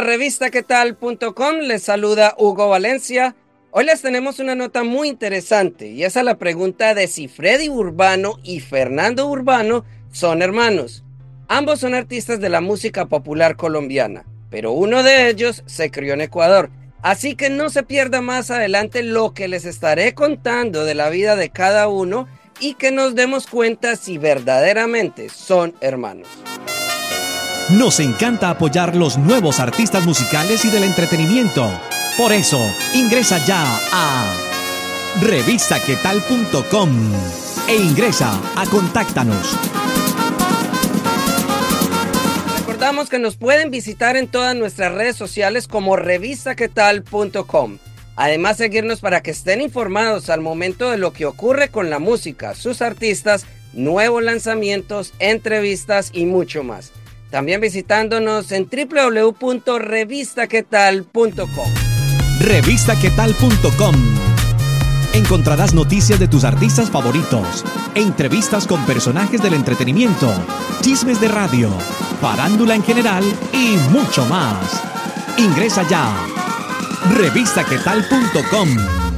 Bienvenidos a revistaquetal.com. Les saluda Hugo Valencia. Hoy les tenemos una nota muy interesante y esa es la pregunta de si Freddy Urbano y Fernando Urbano son hermanos. Ambos son artistas de la música popular colombiana, pero uno de ellos se crió en Ecuador. Así que no se pierda más adelante lo que les estaré contando de la vida de cada uno y que nos demos cuenta si verdaderamente son hermanos. Nos encanta apoyar los nuevos artistas musicales y del entretenimiento. Por eso, ingresa ya a revistaquetal.com e ingresa a Contáctanos. Recordamos que nos pueden visitar en todas nuestras redes sociales como revistaquetal.com. Además, seguirnos para que estén informados al momento de lo que ocurre con la música, sus artistas, nuevos lanzamientos, entrevistas y mucho más. También visitándonos en www.revistaquetal.com. Revistaquetal.com. Encontrarás noticias de tus artistas favoritos, entrevistas con personajes del entretenimiento, chismes de radio, farándula en general y mucho más. Ingresa ya. Revistaquetal.com.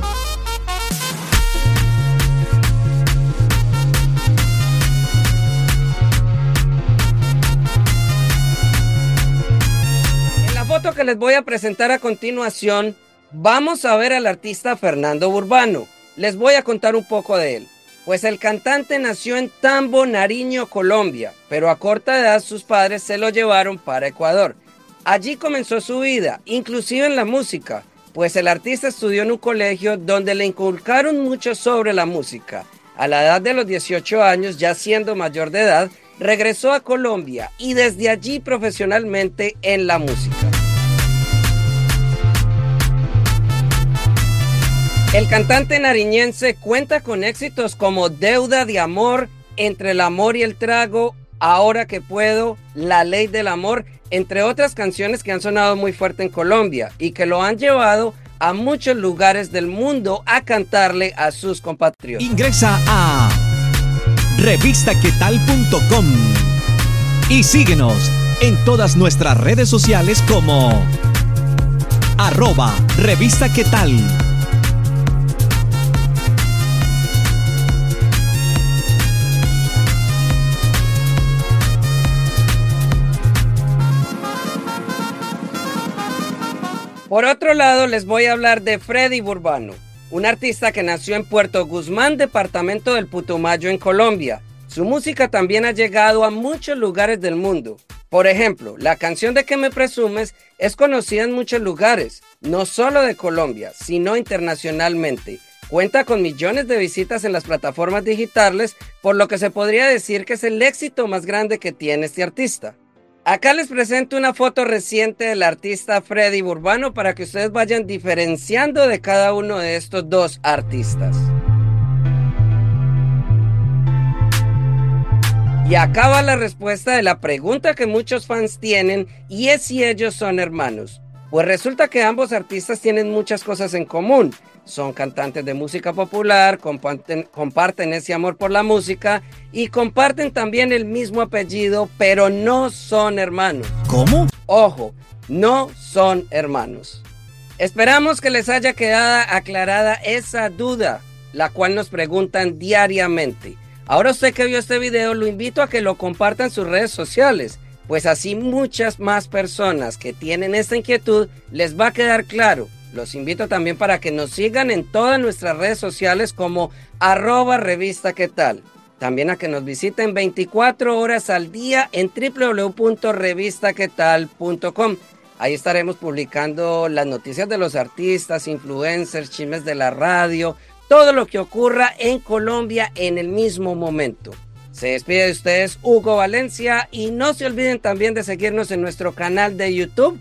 Que les voy a presentar a continuación, vamos a ver al artista Fernando Urbano. Les voy a contar un poco de él. Pues el cantante nació en Tambo, Nariño, Colombia, pero a corta edad sus padres se lo llevaron para Ecuador. Allí comenzó su vida, inclusive en la música, pues el artista estudió en un colegio donde le inculcaron mucho sobre la música. A la edad de los 18 años, ya siendo mayor de edad, regresó a Colombia y desde allí profesionalmente en la música. El cantante nariñense cuenta con éxitos como Deuda de Amor, Entre el Amor y el Trago, Ahora que Puedo, La Ley del Amor, entre otras canciones que han sonado muy fuerte en Colombia y que lo han llevado a muchos lugares del mundo a cantarle a sus compatriotas. Ingresa a revistaquetal.com y síguenos en todas nuestras redes sociales como arroba revista. Por otro lado, les voy a hablar de Freddy Burbano, un artista que nació en Puerto Guzmán, departamento del Putumayo, en Colombia. Su música también ha llegado a muchos lugares del mundo. Por ejemplo, la canción de que me presumes es conocida en muchos lugares, no solo de Colombia, sino internacionalmente. Cuenta con millones de visitas en las plataformas digitales, por lo que se podría decir que es el éxito más grande que tiene este artista. Acá les presento una foto reciente del artista Freddy Burbano para que ustedes vayan diferenciando de cada uno de estos dos artistas. Y acá va la respuesta de la pregunta que muchos fans tienen y es si ellos son hermanos. Pues resulta que ambos artistas tienen muchas cosas en común. Son cantantes de música popular, comparten, comparten, ese amor por la música y comparten también el mismo apellido, pero no son hermanos. ¿Cómo? Ojo, no son hermanos. Esperamos que les haya quedado aclarada esa duda, la cual nos preguntan diariamente. Ahora usted que vio este video, lo invito a que lo comparta en sus redes sociales pues así muchas más personas que tienen esta inquietud les va a quedar claro. Los invito también para que nos sigan en todas nuestras redes sociales como arroba revista qué. También a que nos visiten 24 horas al día en www.revistaquetal.com. Ahí estaremos publicando las noticias de los artistas, influencers, chismes de la radio, todo lo que ocurra en Colombia en el mismo momento. Se despide de ustedes Hugo Valencia y no se olviden también de seguirnos en nuestro canal de YouTube,